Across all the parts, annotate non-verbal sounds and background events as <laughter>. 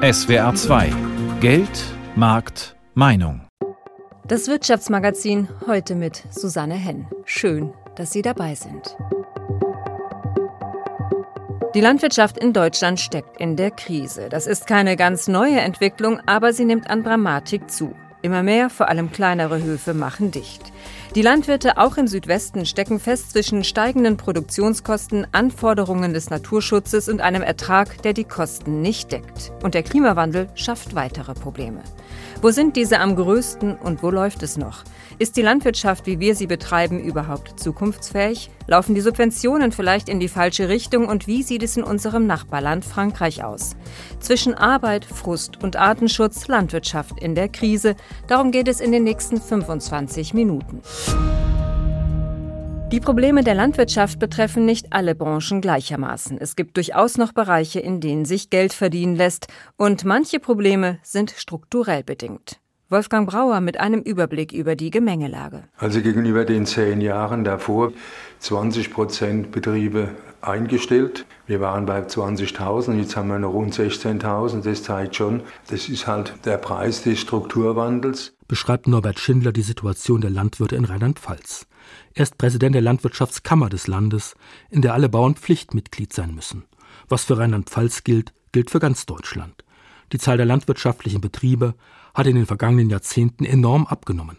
SWR 2 Geld, Markt, Meinung. Das Wirtschaftsmagazin heute mit Susanne Henn. Schön, dass Sie dabei sind. Die Landwirtschaft in Deutschland steckt in der Krise. Das ist keine ganz neue Entwicklung, aber sie nimmt an Dramatik zu. Immer mehr, vor allem kleinere Höfe, machen dicht. Die Landwirte auch im Südwesten stecken fest zwischen steigenden Produktionskosten, Anforderungen des Naturschutzes und einem Ertrag, der die Kosten nicht deckt. Und der Klimawandel schafft weitere Probleme. Wo sind diese am größten und wo läuft es noch? Ist die Landwirtschaft, wie wir sie betreiben, überhaupt zukunftsfähig? Laufen die Subventionen vielleicht in die falsche Richtung und wie sieht es in unserem Nachbarland Frankreich aus? Zwischen Arbeit, Frust und Artenschutz, Landwirtschaft in der Krise, darum geht es in den nächsten 25 Minuten. Die Probleme der Landwirtschaft betreffen nicht alle Branchen gleichermaßen. Es gibt durchaus noch Bereiche, in denen sich Geld verdienen lässt, und manche Probleme sind strukturell bedingt. Wolfgang Brauer mit einem Überblick über die Gemengelage. Also gegenüber den zehn Jahren davor 20 Prozent Betriebe eingestellt. Wir waren bei 20.000, jetzt haben wir noch rund 16.000. Das zeigt schon, das ist halt der Preis des Strukturwandels. Beschreibt Norbert Schindler die Situation der Landwirte in Rheinland-Pfalz. Er ist Präsident der Landwirtschaftskammer des Landes, in der alle Bauern Pflichtmitglied sein müssen. Was für Rheinland-Pfalz gilt, gilt für ganz Deutschland. Die Zahl der landwirtschaftlichen Betriebe hat in den vergangenen Jahrzehnten enorm abgenommen.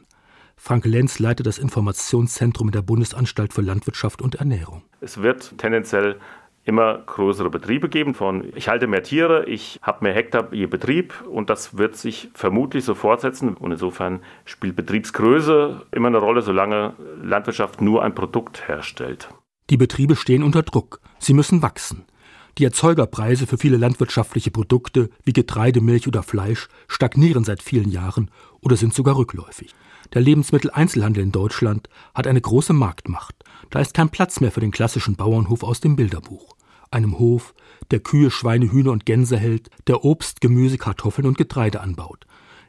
Frank Lenz leitet das Informationszentrum der Bundesanstalt für Landwirtschaft und Ernährung. Es wird tendenziell immer größere Betriebe geben von ich halte mehr Tiere, ich habe mehr Hektar je Betrieb und das wird sich vermutlich so fortsetzen und insofern spielt Betriebsgröße immer eine Rolle, solange Landwirtschaft nur ein Produkt herstellt. Die Betriebe stehen unter Druck, sie müssen wachsen. Die Erzeugerpreise für viele landwirtschaftliche Produkte wie Getreide, Milch oder Fleisch stagnieren seit vielen Jahren oder sind sogar rückläufig. Der Lebensmitteleinzelhandel in Deutschland hat eine große Marktmacht. Da ist kein Platz mehr für den klassischen Bauernhof aus dem Bilderbuch. Einem Hof, der Kühe, Schweine, Hühner und Gänse hält, der Obst, Gemüse, Kartoffeln und Getreide anbaut.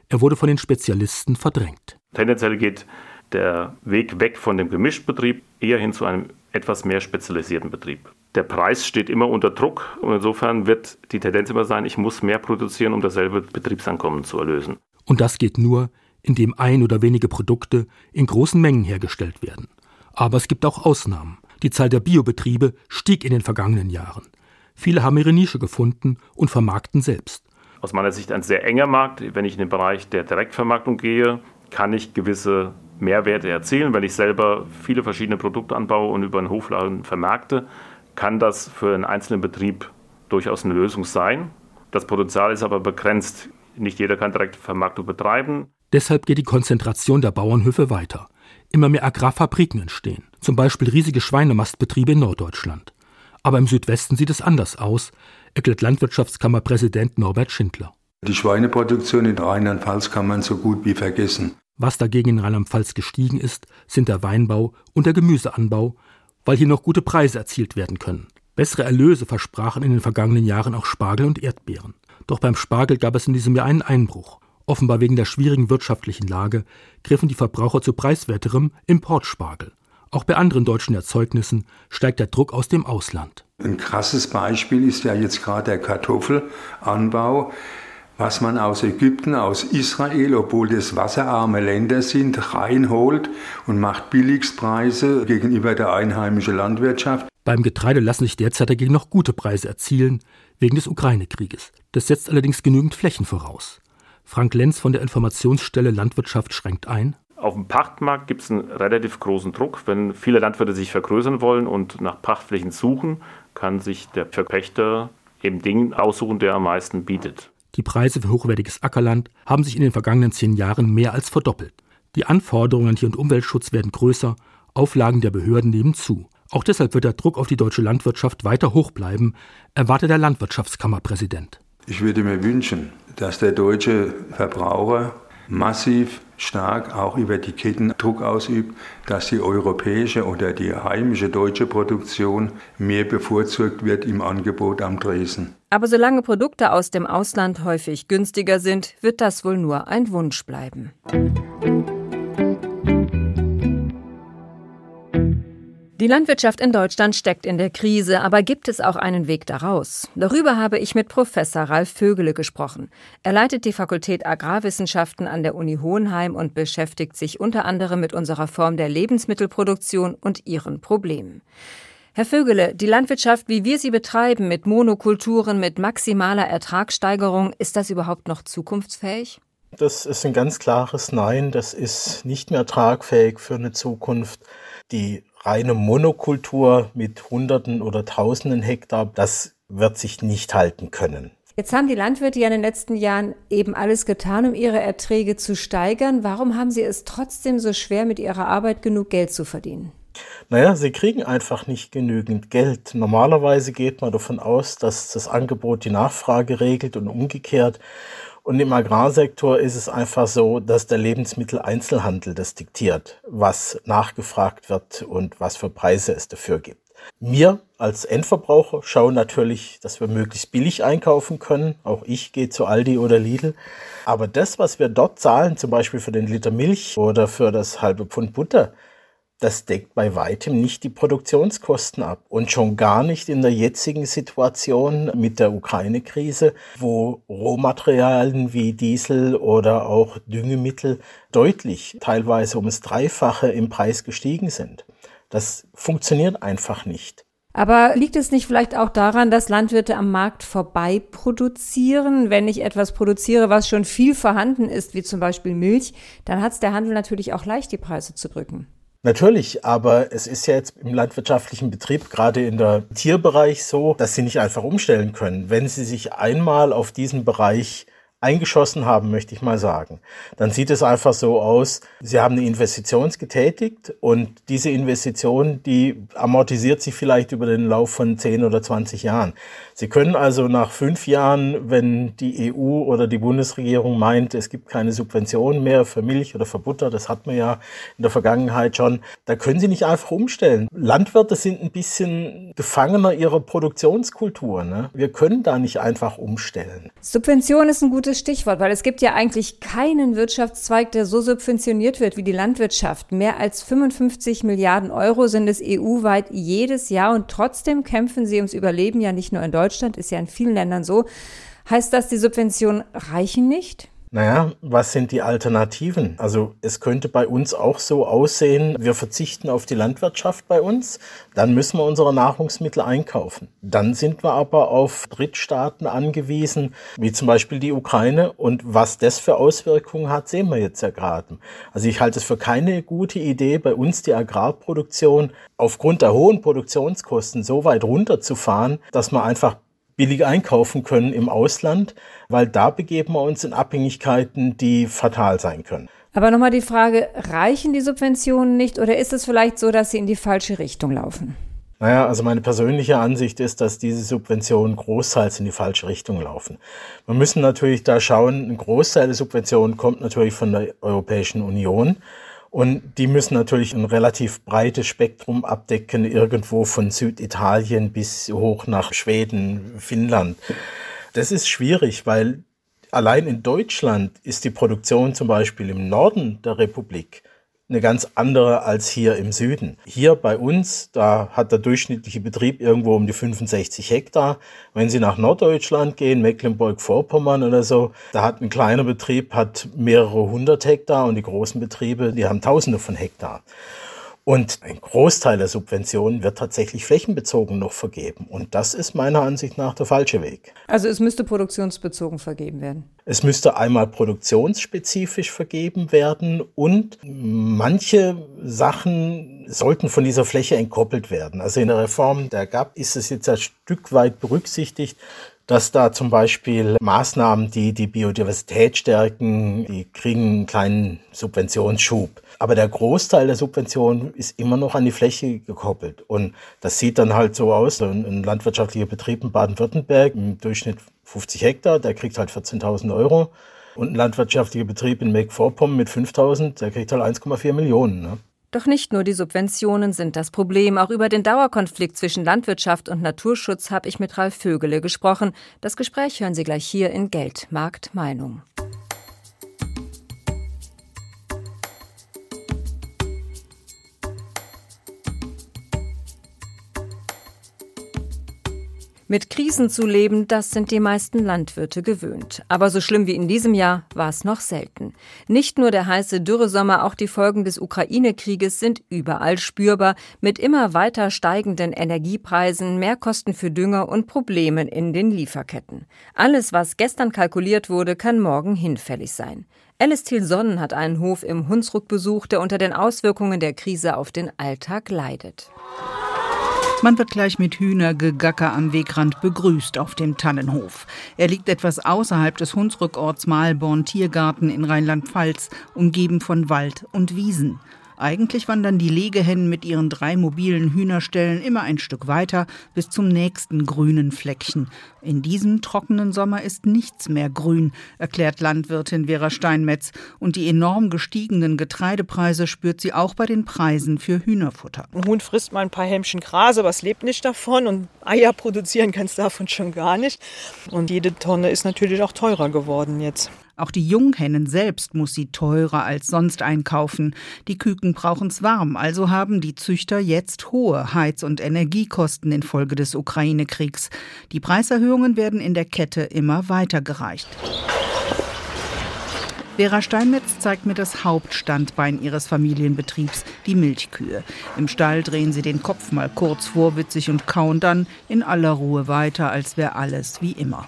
Er wurde von den Spezialisten verdrängt. Tendenziell geht der Weg weg von dem Gemischtbetrieb eher hin zu einem etwas mehr spezialisierten Betrieb der Preis steht immer unter Druck und insofern wird die Tendenz immer sein, ich muss mehr produzieren, um dasselbe Betriebsankommen zu erlösen. Und das geht nur, indem ein oder wenige Produkte in großen Mengen hergestellt werden. Aber es gibt auch Ausnahmen. Die Zahl der Biobetriebe stieg in den vergangenen Jahren. Viele haben ihre Nische gefunden und vermarkten selbst. Aus meiner Sicht ein sehr enger Markt. Wenn ich in den Bereich der Direktvermarktung gehe, kann ich gewisse Mehrwerte erzielen. Wenn ich selber viele verschiedene Produkte anbaue und über einen Hofladen vermarkte, kann das für einen einzelnen Betrieb durchaus eine Lösung sein. Das Potenzial ist aber begrenzt. Nicht jeder kann direkt Vermarktung betreiben. Deshalb geht die Konzentration der Bauernhöfe weiter. Immer mehr Agrarfabriken entstehen, zum Beispiel riesige Schweinemastbetriebe in Norddeutschland. Aber im Südwesten sieht es anders aus, erklärt Landwirtschaftskammerpräsident Norbert Schindler. Die Schweineproduktion in Rheinland-Pfalz kann man so gut wie vergessen. Was dagegen in Rheinland-Pfalz gestiegen ist, sind der Weinbau und der Gemüseanbau, weil hier noch gute Preise erzielt werden können. Bessere Erlöse versprachen in den vergangenen Jahren auch Spargel und Erdbeeren. Doch beim Spargel gab es in diesem Jahr einen Einbruch. Offenbar wegen der schwierigen wirtschaftlichen Lage griffen die Verbraucher zu preiswerterem Importspargel. Auch bei anderen deutschen Erzeugnissen steigt der Druck aus dem Ausland. Ein krasses Beispiel ist ja jetzt gerade der Kartoffelanbau was man aus Ägypten, aus Israel, obwohl das wasserarme Länder sind, reinholt und macht Billigstpreise gegenüber der einheimischen Landwirtschaft. Beim Getreide lassen sich derzeit dagegen noch gute Preise erzielen, wegen des Ukraine-Krieges. Das setzt allerdings genügend Flächen voraus. Frank Lenz von der Informationsstelle Landwirtschaft schränkt ein. Auf dem Pachtmarkt gibt es einen relativ großen Druck. Wenn viele Landwirte sich vergrößern wollen und nach Pachtflächen suchen, kann sich der Verpächter eben den aussuchen, der am meisten bietet. Die Preise für hochwertiges Ackerland haben sich in den vergangenen zehn Jahren mehr als verdoppelt. Die Anforderungen an Tier- und Umweltschutz werden größer, Auflagen der Behörden nehmen zu. Auch deshalb wird der Druck auf die deutsche Landwirtschaft weiter hoch bleiben, erwartet der Landwirtschaftskammerpräsident. Ich würde mir wünschen, dass der deutsche Verbraucher massiv stark auch über die Ketten Druck ausübt, dass die europäische oder die heimische deutsche Produktion mehr bevorzugt wird im Angebot am Dresden. Aber solange Produkte aus dem Ausland häufig günstiger sind, wird das wohl nur ein Wunsch bleiben. Die Landwirtschaft in Deutschland steckt in der Krise, aber gibt es auch einen Weg daraus? Darüber habe ich mit Professor Ralf Vögele gesprochen. Er leitet die Fakultät Agrarwissenschaften an der Uni Hohenheim und beschäftigt sich unter anderem mit unserer Form der Lebensmittelproduktion und ihren Problemen. Herr Vögele, die Landwirtschaft, wie wir sie betreiben, mit Monokulturen, mit maximaler Ertragssteigerung, ist das überhaupt noch zukunftsfähig? Das ist ein ganz klares Nein. Das ist nicht mehr tragfähig für eine Zukunft. Die reine Monokultur mit Hunderten oder Tausenden Hektar, das wird sich nicht halten können. Jetzt haben die Landwirte ja in den letzten Jahren eben alles getan, um ihre Erträge zu steigern. Warum haben sie es trotzdem so schwer, mit ihrer Arbeit genug Geld zu verdienen? Naja, sie kriegen einfach nicht genügend Geld. Normalerweise geht man davon aus, dass das Angebot die Nachfrage regelt und umgekehrt. Und im Agrarsektor ist es einfach so, dass der Lebensmitteleinzelhandel das diktiert, was nachgefragt wird und was für Preise es dafür gibt. Wir als Endverbraucher schauen natürlich, dass wir möglichst billig einkaufen können. Auch ich gehe zu Aldi oder Lidl. Aber das, was wir dort zahlen, zum Beispiel für den Liter Milch oder für das halbe Pfund Butter, das deckt bei weitem nicht die Produktionskosten ab. Und schon gar nicht in der jetzigen Situation mit der Ukraine-Krise, wo Rohmaterialien wie Diesel oder auch Düngemittel deutlich, teilweise ums Dreifache im Preis gestiegen sind. Das funktioniert einfach nicht. Aber liegt es nicht vielleicht auch daran, dass Landwirte am Markt vorbei produzieren? Wenn ich etwas produziere, was schon viel vorhanden ist, wie zum Beispiel Milch, dann hat es der Handel natürlich auch leicht, die Preise zu drücken. Natürlich, aber es ist ja jetzt im landwirtschaftlichen Betrieb, gerade in der Tierbereich so, dass sie nicht einfach umstellen können. Wenn sie sich einmal auf diesen Bereich eingeschossen haben, möchte ich mal sagen. Dann sieht es einfach so aus, Sie haben eine Investition getätigt und diese Investition, die amortisiert sich vielleicht über den Lauf von 10 oder 20 Jahren. Sie können also nach fünf Jahren, wenn die EU oder die Bundesregierung meint, es gibt keine Subventionen mehr für Milch oder für Butter, das hat man ja in der Vergangenheit schon, da können Sie nicht einfach umstellen. Landwirte sind ein bisschen Gefangener ihrer Produktionskultur. Ne? Wir können da nicht einfach umstellen. Subvention ist ein gutes gutes Stichwort, weil es gibt ja eigentlich keinen Wirtschaftszweig, der so subventioniert wird wie die Landwirtschaft. Mehr als 55 Milliarden Euro sind es EU-weit jedes Jahr und trotzdem kämpfen sie ums Überleben ja nicht nur in Deutschland, ist ja in vielen Ländern so. Heißt das, die Subventionen reichen nicht? Naja, was sind die Alternativen? Also es könnte bei uns auch so aussehen, wir verzichten auf die Landwirtschaft bei uns, dann müssen wir unsere Nahrungsmittel einkaufen. Dann sind wir aber auf Drittstaaten angewiesen, wie zum Beispiel die Ukraine. Und was das für Auswirkungen hat, sehen wir jetzt ja gerade. Also ich halte es für keine gute Idee, bei uns die Agrarproduktion aufgrund der hohen Produktionskosten so weit runterzufahren, dass man einfach billig einkaufen können im Ausland, weil da begeben wir uns in Abhängigkeiten, die fatal sein können. Aber nochmal die Frage, reichen die Subventionen nicht oder ist es vielleicht so, dass sie in die falsche Richtung laufen? Naja, also meine persönliche Ansicht ist, dass diese Subventionen großteils in die falsche Richtung laufen. Wir müssen natürlich da schauen, ein Großteil der Subventionen kommt natürlich von der Europäischen Union. Und die müssen natürlich ein relativ breites Spektrum abdecken, irgendwo von Süditalien bis hoch nach Schweden, Finnland. Das ist schwierig, weil allein in Deutschland ist die Produktion zum Beispiel im Norden der Republik eine ganz andere als hier im Süden. Hier bei uns, da hat der durchschnittliche Betrieb irgendwo um die 65 Hektar. Wenn Sie nach Norddeutschland gehen, Mecklenburg-Vorpommern oder so, da hat ein kleiner Betrieb hat mehrere hundert Hektar und die großen Betriebe, die haben Tausende von Hektar. Und ein Großteil der Subventionen wird tatsächlich flächenbezogen noch vergeben. Und das ist meiner Ansicht nach der falsche Weg. Also es müsste produktionsbezogen vergeben werden. Es müsste einmal produktionsspezifisch vergeben werden und manche Sachen sollten von dieser Fläche entkoppelt werden. Also in der Reform der GAP ist es jetzt ein Stück weit berücksichtigt, dass da zum Beispiel Maßnahmen, die die Biodiversität stärken, die kriegen einen kleinen Subventionsschub. Aber der Großteil der Subventionen ist immer noch an die Fläche gekoppelt. Und das sieht dann halt so aus. Ein landwirtschaftlicher Betrieb in Baden-Württemberg im Durchschnitt 50 Hektar, der kriegt halt 14.000 Euro. Und ein landwirtschaftlicher Betrieb in Mecklenburg-Vorpommern mit 5.000, der kriegt halt 1,4 Millionen. Ne? Doch nicht nur die Subventionen sind das Problem. Auch über den Dauerkonflikt zwischen Landwirtschaft und Naturschutz habe ich mit Ralf Vögele gesprochen. Das Gespräch hören Sie gleich hier in Geld, Markt, Meinung. Mit Krisen zu leben, das sind die meisten Landwirte gewöhnt. Aber so schlimm wie in diesem Jahr war es noch selten. Nicht nur der heiße Dürresommer, auch die Folgen des Ukraine-Krieges sind überall spürbar, mit immer weiter steigenden Energiepreisen, Mehrkosten für Dünger und Problemen in den Lieferketten. Alles, was gestern kalkuliert wurde, kann morgen hinfällig sein. Alice Thiel Sonnen hat einen Hof im Hunsrück besucht, der unter den Auswirkungen der Krise auf den Alltag leidet. Man wird gleich mit Hühnergegacker am Wegrand begrüßt auf dem Tannenhof. Er liegt etwas außerhalb des Hunsrückorts Malborn Tiergarten in Rheinland-Pfalz, umgeben von Wald und Wiesen. Eigentlich wandern die Legehennen mit ihren drei mobilen Hühnerstellen immer ein Stück weiter bis zum nächsten grünen Fleckchen. In diesem trockenen Sommer ist nichts mehr grün, erklärt Landwirtin Vera Steinmetz. Und die enorm gestiegenen Getreidepreise spürt sie auch bei den Preisen für Hühnerfutter. Ein Huhn frisst mal ein paar Hämmchen Gras, aber es lebt nicht davon. Und Eier produzieren kann es davon schon gar nicht. Und jede Tonne ist natürlich auch teurer geworden jetzt. Auch die Junghennen selbst muss sie teurer als sonst einkaufen. Die Küken brauchen's warm, also haben die Züchter jetzt hohe Heiz- und Energiekosten infolge des Ukraine-Kriegs. Die Preiserhöhungen werden in der Kette immer weitergereicht. Vera Steinmetz zeigt mir das Hauptstandbein ihres Familienbetriebs, die Milchkühe. Im Stall drehen sie den Kopf mal kurz vorwitzig und kauen dann in aller Ruhe weiter, als wäre alles wie immer.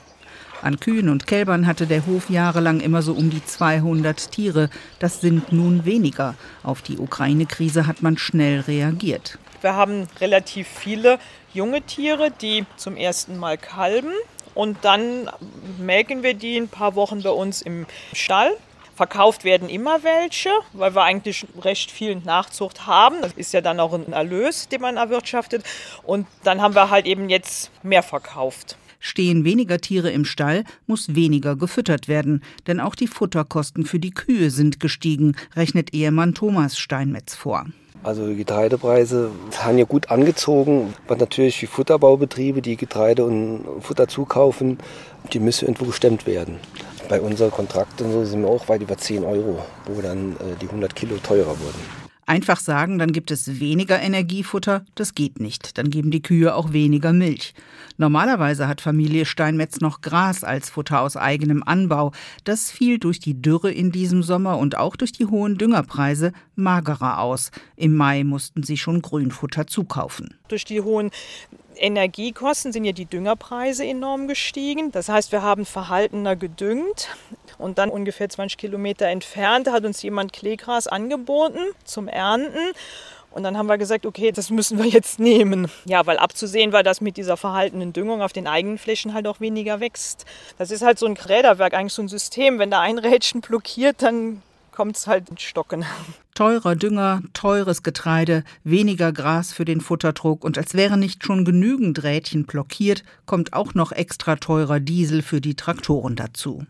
An Kühen und Kälbern hatte der Hof jahrelang immer so um die 200 Tiere. Das sind nun weniger. Auf die Ukraine-Krise hat man schnell reagiert. Wir haben relativ viele junge Tiere, die zum ersten Mal kalben. Und dann melken wir die ein paar Wochen bei uns im Stall. Verkauft werden immer welche, weil wir eigentlich recht viel Nachzucht haben. Das ist ja dann auch ein Erlös, den man erwirtschaftet. Und dann haben wir halt eben jetzt mehr verkauft. Stehen weniger Tiere im Stall, muss weniger gefüttert werden, denn auch die Futterkosten für die Kühe sind gestiegen, rechnet Ehemann Thomas Steinmetz vor. Also die Getreidepreise haben ja gut angezogen, aber natürlich die Futterbaubetriebe, die Getreide und Futter zukaufen, die müssen irgendwo gestemmt werden. Bei unseren Kontrakten so sind wir auch weit über 10 Euro, wo dann äh, die 100 Kilo teurer wurden. Einfach sagen, dann gibt es weniger Energiefutter, das geht nicht. Dann geben die Kühe auch weniger Milch. Normalerweise hat Familie Steinmetz noch Gras als Futter aus eigenem Anbau. Das fiel durch die Dürre in diesem Sommer und auch durch die hohen Düngerpreise magerer aus. Im Mai mussten sie schon Grünfutter zukaufen. Durch die hohen Energiekosten sind ja die Düngerpreise enorm gestiegen. Das heißt, wir haben verhaltener gedüngt. Und dann ungefähr 20 Kilometer entfernt hat uns jemand Kleegras angeboten zum Ernten. Und dann haben wir gesagt, okay, das müssen wir jetzt nehmen. Ja, weil abzusehen war, dass mit dieser verhaltenen Düngung auf den eigenen Flächen halt auch weniger wächst. Das ist halt so ein Räderwerk, eigentlich so ein System. Wenn da ein Rädchen blockiert, dann kommt es halt ins Stocken. Teurer Dünger, teures Getreide, weniger Gras für den Futterdruck und als wäre nicht schon genügend Rädchen blockiert, kommt auch noch extra teurer Diesel für die Traktoren dazu.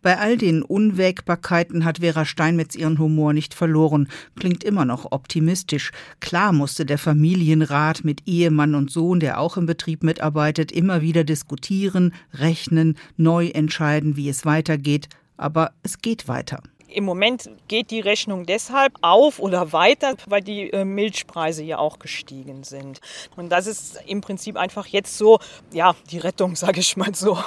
Bei all den Unwägbarkeiten hat Vera Steinmetz ihren Humor nicht verloren, klingt immer noch optimistisch. Klar musste der Familienrat mit Ehemann und Sohn, der auch im Betrieb mitarbeitet, immer wieder diskutieren, rechnen, neu entscheiden, wie es weitergeht, aber es geht weiter. Im Moment geht die Rechnung deshalb auf oder weiter, weil die äh, Milchpreise ja auch gestiegen sind. Und das ist im Prinzip einfach jetzt so, ja, die Rettung, <laughs> sage ich mal so.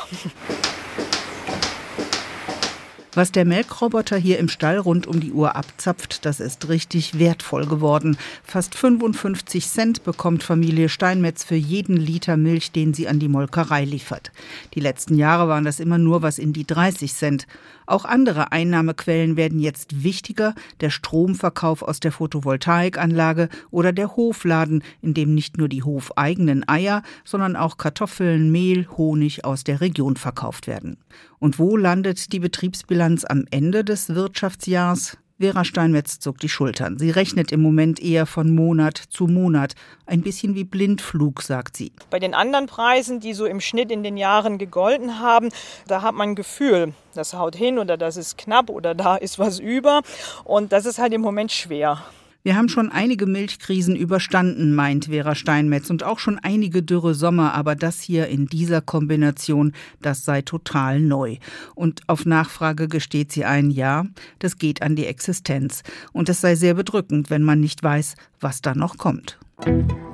Was der Melkroboter hier im Stall rund um die Uhr abzapft, das ist richtig wertvoll geworden. Fast 55 Cent bekommt Familie Steinmetz für jeden Liter Milch, den sie an die Molkerei liefert. Die letzten Jahre waren das immer nur was in die 30 Cent. Auch andere Einnahmequellen werden jetzt wichtiger, der Stromverkauf aus der Photovoltaikanlage oder der Hofladen, in dem nicht nur die hofeigenen Eier, sondern auch Kartoffeln, Mehl, Honig aus der Region verkauft werden. Und wo landet die Betriebsbilanz am Ende des Wirtschaftsjahrs? Vera Steinmetz zuckt die Schultern. Sie rechnet im Moment eher von Monat zu Monat. Ein bisschen wie Blindflug, sagt sie. Bei den anderen Preisen, die so im Schnitt in den Jahren gegolten haben, da hat man ein Gefühl, das haut hin oder das ist knapp oder da ist was über. Und das ist halt im Moment schwer. Wir haben schon einige Milchkrisen überstanden, meint Vera Steinmetz, und auch schon einige dürre Sommer, aber das hier in dieser Kombination, das sei total neu. Und auf Nachfrage gesteht sie ein Ja, das geht an die Existenz. Und es sei sehr bedrückend, wenn man nicht weiß, was da noch kommt. Musik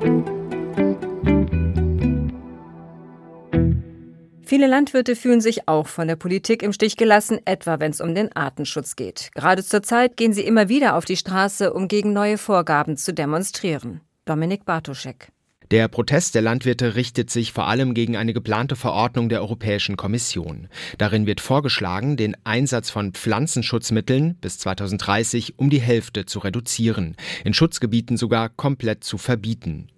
Viele Landwirte fühlen sich auch von der Politik im Stich gelassen, etwa wenn es um den Artenschutz geht. Gerade zur Zeit gehen sie immer wieder auf die Straße, um gegen neue Vorgaben zu demonstrieren. Dominik Bartoschek. Der Protest der Landwirte richtet sich vor allem gegen eine geplante Verordnung der Europäischen Kommission. Darin wird vorgeschlagen, den Einsatz von Pflanzenschutzmitteln bis 2030 um die Hälfte zu reduzieren, in Schutzgebieten sogar komplett zu verbieten.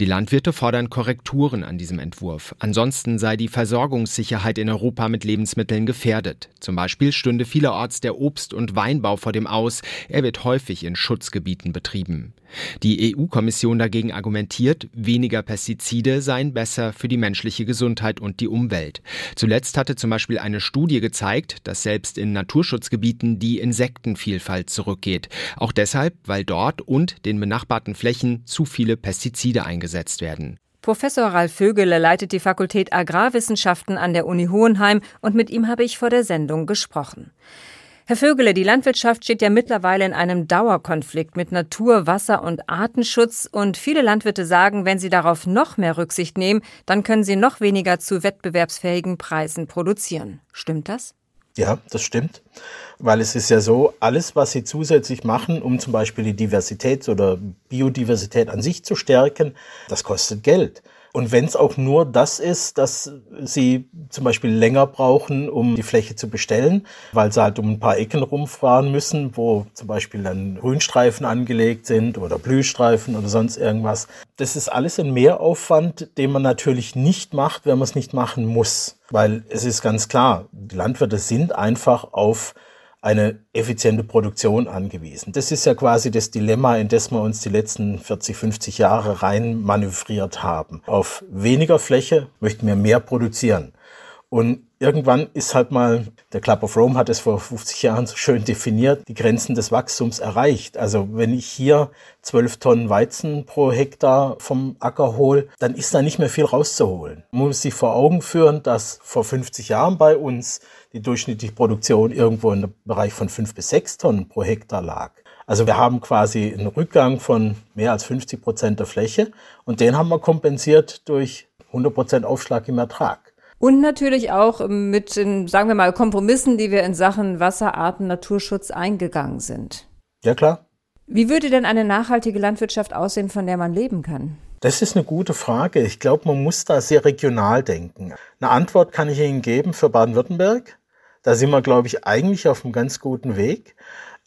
Die Landwirte fordern Korrekturen an diesem Entwurf. Ansonsten sei die Versorgungssicherheit in Europa mit Lebensmitteln gefährdet. Zum Beispiel stünde vielerorts der Obst- und Weinbau vor dem Aus. Er wird häufig in Schutzgebieten betrieben. Die EU-Kommission dagegen argumentiert, weniger Pestizide seien besser für die menschliche Gesundheit und die Umwelt. Zuletzt hatte zum Beispiel eine Studie gezeigt, dass selbst in Naturschutzgebieten die Insektenvielfalt zurückgeht. Auch deshalb, weil dort und den benachbarten Flächen zu viele Pestizide Pestizide eingesetzt werden. Professor Ralf Vögele leitet die Fakultät Agrarwissenschaften an der Uni Hohenheim und mit ihm habe ich vor der Sendung gesprochen. Herr Vögele, die Landwirtschaft steht ja mittlerweile in einem Dauerkonflikt mit Natur-, Wasser- und Artenschutz und viele Landwirte sagen, wenn sie darauf noch mehr Rücksicht nehmen, dann können sie noch weniger zu wettbewerbsfähigen Preisen produzieren. Stimmt das? Ja, das stimmt. Weil es ist ja so, alles, was sie zusätzlich machen, um zum Beispiel die Diversität oder Biodiversität an sich zu stärken, das kostet Geld. Und wenn es auch nur das ist, dass sie zum Beispiel länger brauchen, um die Fläche zu bestellen, weil sie halt um ein paar Ecken rumfahren müssen, wo zum Beispiel dann Grünstreifen angelegt sind oder Blühstreifen oder sonst irgendwas. Das ist alles ein Mehraufwand, den man natürlich nicht macht, wenn man es nicht machen muss. Weil es ist ganz klar, die Landwirte sind einfach auf eine effiziente Produktion angewiesen. Das ist ja quasi das Dilemma, in das wir uns die letzten 40, 50 Jahre rein manövriert haben. Auf weniger Fläche möchten wir mehr produzieren. Und irgendwann ist halt mal, der Club of Rome hat es vor 50 Jahren so schön definiert, die Grenzen des Wachstums erreicht. Also wenn ich hier 12 Tonnen Weizen pro Hektar vom Acker hole, dann ist da nicht mehr viel rauszuholen. Man muss sich vor Augen führen, dass vor 50 Jahren bei uns die durchschnittliche Produktion irgendwo im Bereich von 5 bis 6 Tonnen pro Hektar lag. Also wir haben quasi einen Rückgang von mehr als 50 Prozent der Fläche und den haben wir kompensiert durch 100 Prozent Aufschlag im Ertrag. Und natürlich auch mit den, sagen wir mal, Kompromissen, die wir in Sachen Wasserarten, Naturschutz eingegangen sind. Ja, klar. Wie würde denn eine nachhaltige Landwirtschaft aussehen, von der man leben kann? Das ist eine gute Frage. Ich glaube, man muss da sehr regional denken. Eine Antwort kann ich Ihnen geben für Baden-Württemberg. Da sind wir, glaube ich, eigentlich auf einem ganz guten Weg.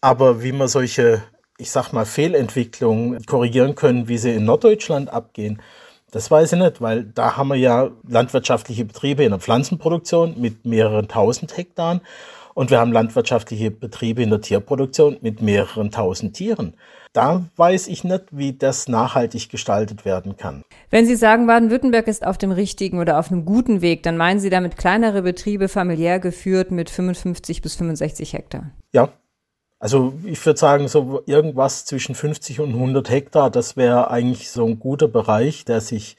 Aber wie man solche, ich sag mal, Fehlentwicklungen korrigieren können, wie sie in Norddeutschland abgehen, das weiß ich nicht, weil da haben wir ja landwirtschaftliche Betriebe in der Pflanzenproduktion mit mehreren tausend Hektaren und wir haben landwirtschaftliche Betriebe in der Tierproduktion mit mehreren tausend Tieren. Da weiß ich nicht, wie das nachhaltig gestaltet werden kann. Wenn Sie sagen, Baden-Württemberg ist auf dem richtigen oder auf einem guten Weg, dann meinen Sie damit kleinere Betriebe familiär geführt mit 55 bis 65 Hektar? Ja, also ich würde sagen, so irgendwas zwischen 50 und 100 Hektar, das wäre eigentlich so ein guter Bereich, der sich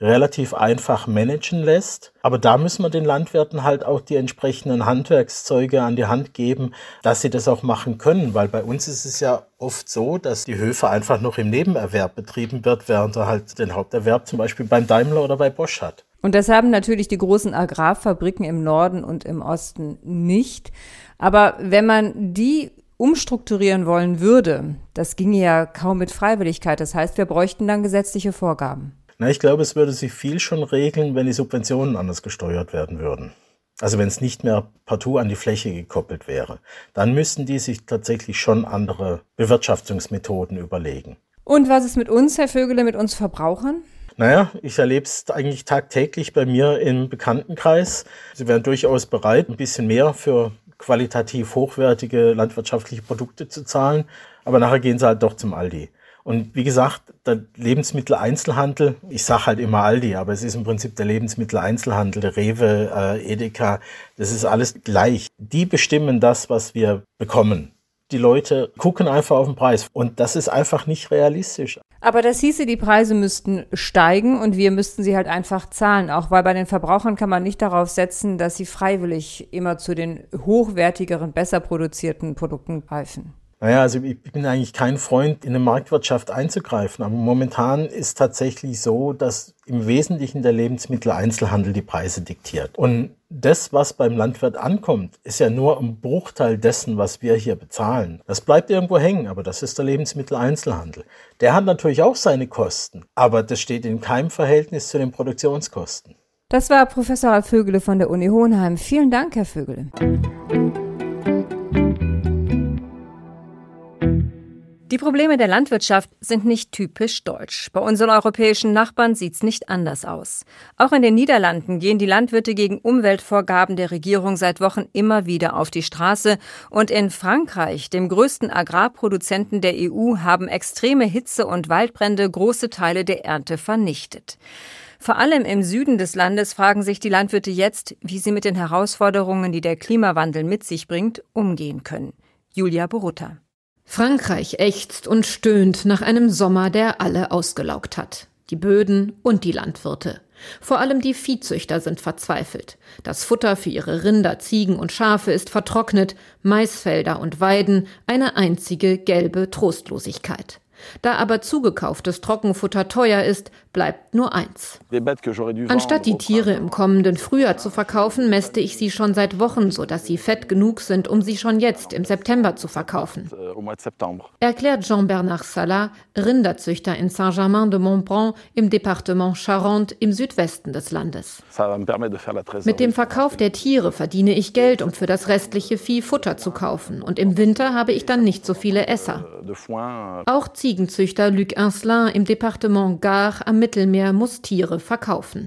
relativ einfach managen lässt. Aber da müssen wir den Landwirten halt auch die entsprechenden Handwerkszeuge an die Hand geben, dass sie das auch machen können. Weil bei uns ist es ja oft so, dass die Höfe einfach noch im Nebenerwerb betrieben wird, während er halt den Haupterwerb zum Beispiel beim Daimler oder bei Bosch hat. Und das haben natürlich die großen Agrarfabriken im Norden und im Osten nicht. Aber wenn man die umstrukturieren wollen würde, das ginge ja kaum mit Freiwilligkeit. Das heißt, wir bräuchten dann gesetzliche Vorgaben. Na, ich glaube, es würde sich viel schon regeln, wenn die Subventionen anders gesteuert werden würden. Also wenn es nicht mehr partout an die Fläche gekoppelt wäre. Dann müssten die sich tatsächlich schon andere Bewirtschaftungsmethoden überlegen. Und was ist mit uns, Herr Vögele, mit uns Verbrauchern? Naja, ich erlebe es eigentlich tagtäglich bei mir im Bekanntenkreis. Sie wären durchaus bereit, ein bisschen mehr für qualitativ hochwertige landwirtschaftliche Produkte zu zahlen. Aber nachher gehen sie halt doch zum Aldi. Und wie gesagt, der Lebensmitteleinzelhandel, ich sage halt immer Aldi, aber es ist im Prinzip der Lebensmitteleinzelhandel, der Rewe, äh, Edeka, das ist alles gleich. Die bestimmen das, was wir bekommen. Die Leute gucken einfach auf den Preis und das ist einfach nicht realistisch. Aber das hieße, die Preise müssten steigen und wir müssten sie halt einfach zahlen. Auch weil bei den Verbrauchern kann man nicht darauf setzen, dass sie freiwillig immer zu den hochwertigeren, besser produzierten Produkten greifen. Naja, also ich bin eigentlich kein Freund, in eine Marktwirtschaft einzugreifen. Aber momentan ist tatsächlich so, dass im Wesentlichen der Lebensmitteleinzelhandel die Preise diktiert. Und das, was beim Landwirt ankommt, ist ja nur ein Bruchteil dessen, was wir hier bezahlen. Das bleibt irgendwo hängen, aber das ist der Lebensmitteleinzelhandel. Der hat natürlich auch seine Kosten, aber das steht in keinem Verhältnis zu den Produktionskosten. Das war Professor Vögele von der Uni Hohenheim. Vielen Dank, Herr Vögele. Die Probleme der Landwirtschaft sind nicht typisch deutsch. Bei unseren europäischen Nachbarn sieht's nicht anders aus. Auch in den Niederlanden gehen die Landwirte gegen Umweltvorgaben der Regierung seit Wochen immer wieder auf die Straße. Und in Frankreich, dem größten Agrarproduzenten der EU, haben extreme Hitze und Waldbrände große Teile der Ernte vernichtet. Vor allem im Süden des Landes fragen sich die Landwirte jetzt, wie sie mit den Herausforderungen, die der Klimawandel mit sich bringt, umgehen können. Julia Borutta. Frankreich ächzt und stöhnt nach einem Sommer, der alle ausgelaugt hat. Die Böden und die Landwirte. Vor allem die Viehzüchter sind verzweifelt. Das Futter für ihre Rinder, Ziegen und Schafe ist vertrocknet, Maisfelder und Weiden eine einzige gelbe Trostlosigkeit. Da aber zugekauftes Trockenfutter teuer ist, bleibt nur eins. Anstatt die Tiere im kommenden Frühjahr zu verkaufen, mäste ich sie schon seit Wochen, sodass sie fett genug sind, um sie schon jetzt im September zu verkaufen. Erklärt Jean-Bernard Salah, Rinderzüchter in Saint-Germain-de-Montbron im Departement Charente im Südwesten des Landes. Mit dem Verkauf der Tiere verdiene ich Geld, um für das restliche Vieh Futter zu kaufen. Und im Winter habe ich dann nicht so viele Esser. Auch Ziegenzüchter Luc Inslin im Departement Gare am Mittelmeer muss Tiere verkaufen.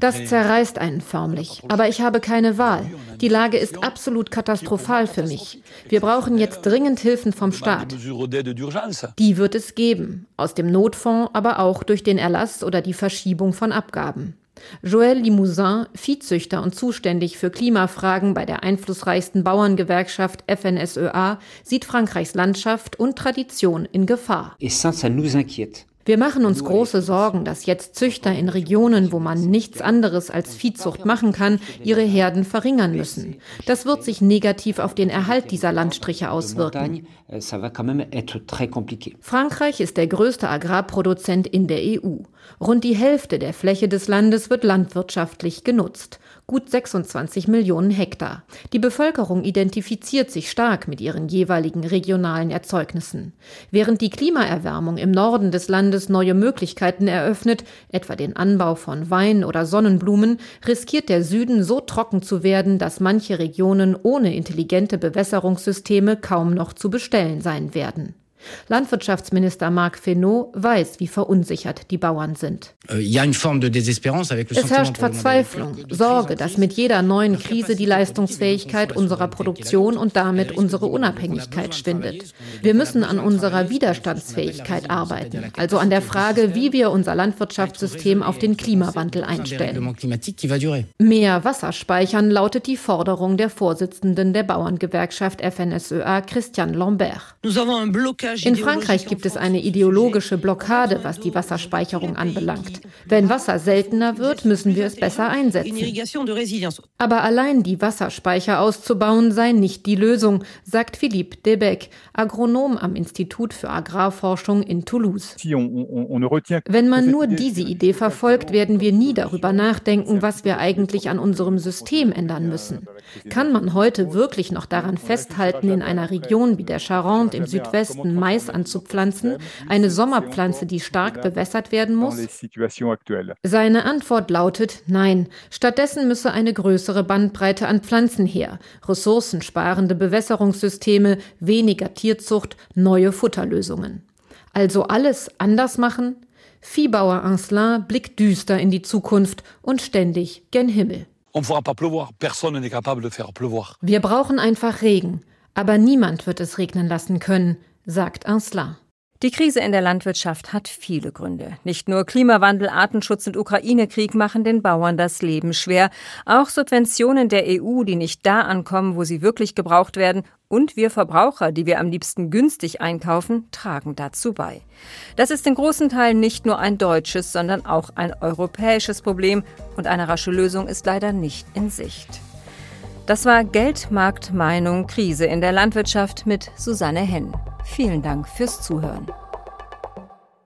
Das zerreißt einen förmlich. Aber ich habe keine Wahl. Die Lage ist absolut katastrophal für mich. Wir brauchen jetzt dringend Hilfen vom Staat. Die wird es geben. Aus dem Notfonds, aber auch durch den Erlass oder die Verschiebung von Abgaben. Joël Limousin, Viehzüchter und zuständig für Klimafragen bei der einflussreichsten Bauerngewerkschaft FNSEA, sieht Frankreichs Landschaft und Tradition in Gefahr. Wir machen uns große Sorgen, dass jetzt Züchter in Regionen, wo man nichts anderes als Viehzucht machen kann, ihre Herden verringern müssen. Das wird sich negativ auf den Erhalt dieser Landstriche auswirken. Frankreich ist der größte Agrarproduzent in der EU. Rund die Hälfte der Fläche des Landes wird landwirtschaftlich genutzt gut 26 Millionen Hektar. Die Bevölkerung identifiziert sich stark mit ihren jeweiligen regionalen Erzeugnissen. Während die Klimaerwärmung im Norden des Landes neue Möglichkeiten eröffnet, etwa den Anbau von Wein oder Sonnenblumen, riskiert der Süden so trocken zu werden, dass manche Regionen ohne intelligente Bewässerungssysteme kaum noch zu bestellen sein werden. Landwirtschaftsminister Marc Fesneau weiß, wie verunsichert die Bauern sind. Euh, es herrscht Verzweiflung, Sorge, dass mit jeder neuen Krise die Leistungsfähigkeit unserer Produktion und damit unsere Unabhängigkeit schwindet. Wir müssen an unserer Widerstandsfähigkeit arbeiten, also an der Frage, wie wir unser Landwirtschaftssystem auf den Klimawandel einstellen. Mehr Wasser speichern lautet die Forderung der Vorsitzenden der Bauerngewerkschaft FNSEA, Christian Lambert. In Frankreich gibt es eine ideologische Blockade, was die Wasserspeicherung anbelangt. Wenn Wasser seltener wird, müssen wir es besser einsetzen. Aber allein die Wasserspeicher auszubauen sei nicht die Lösung, sagt Philippe Debec, Agronom am Institut für Agrarforschung in Toulouse. Wenn man nur diese Idee verfolgt, werden wir nie darüber nachdenken, was wir eigentlich an unserem System ändern müssen. Kann man heute wirklich noch daran festhalten, in einer Region wie der Charente im Südwesten Mais anzupflanzen, eine Sommerpflanze, die stark bewässert werden muss? Seine Antwort lautet Nein. Stattdessen müsse eine größere Bandbreite an Pflanzen her, ressourcensparende Bewässerungssysteme, weniger Tierzucht, neue Futterlösungen. Also alles anders machen? Viehbauer Ancelin blickt düster in die Zukunft und ständig gen Himmel. Wir brauchen einfach Regen, aber niemand wird es regnen lassen können, sagt Ansla. Die Krise in der Landwirtschaft hat viele Gründe. Nicht nur Klimawandel, Artenschutz und Ukraine-Krieg machen den Bauern das Leben schwer. Auch Subventionen der EU, die nicht da ankommen, wo sie wirklich gebraucht werden, und wir Verbraucher, die wir am liebsten günstig einkaufen, tragen dazu bei. Das ist in großen Teilen nicht nur ein deutsches, sondern auch ein europäisches Problem und eine rasche Lösung ist leider nicht in Sicht. Das war Geldmarkt Meinung Krise in der Landwirtschaft mit Susanne Henn. Vielen Dank fürs Zuhören.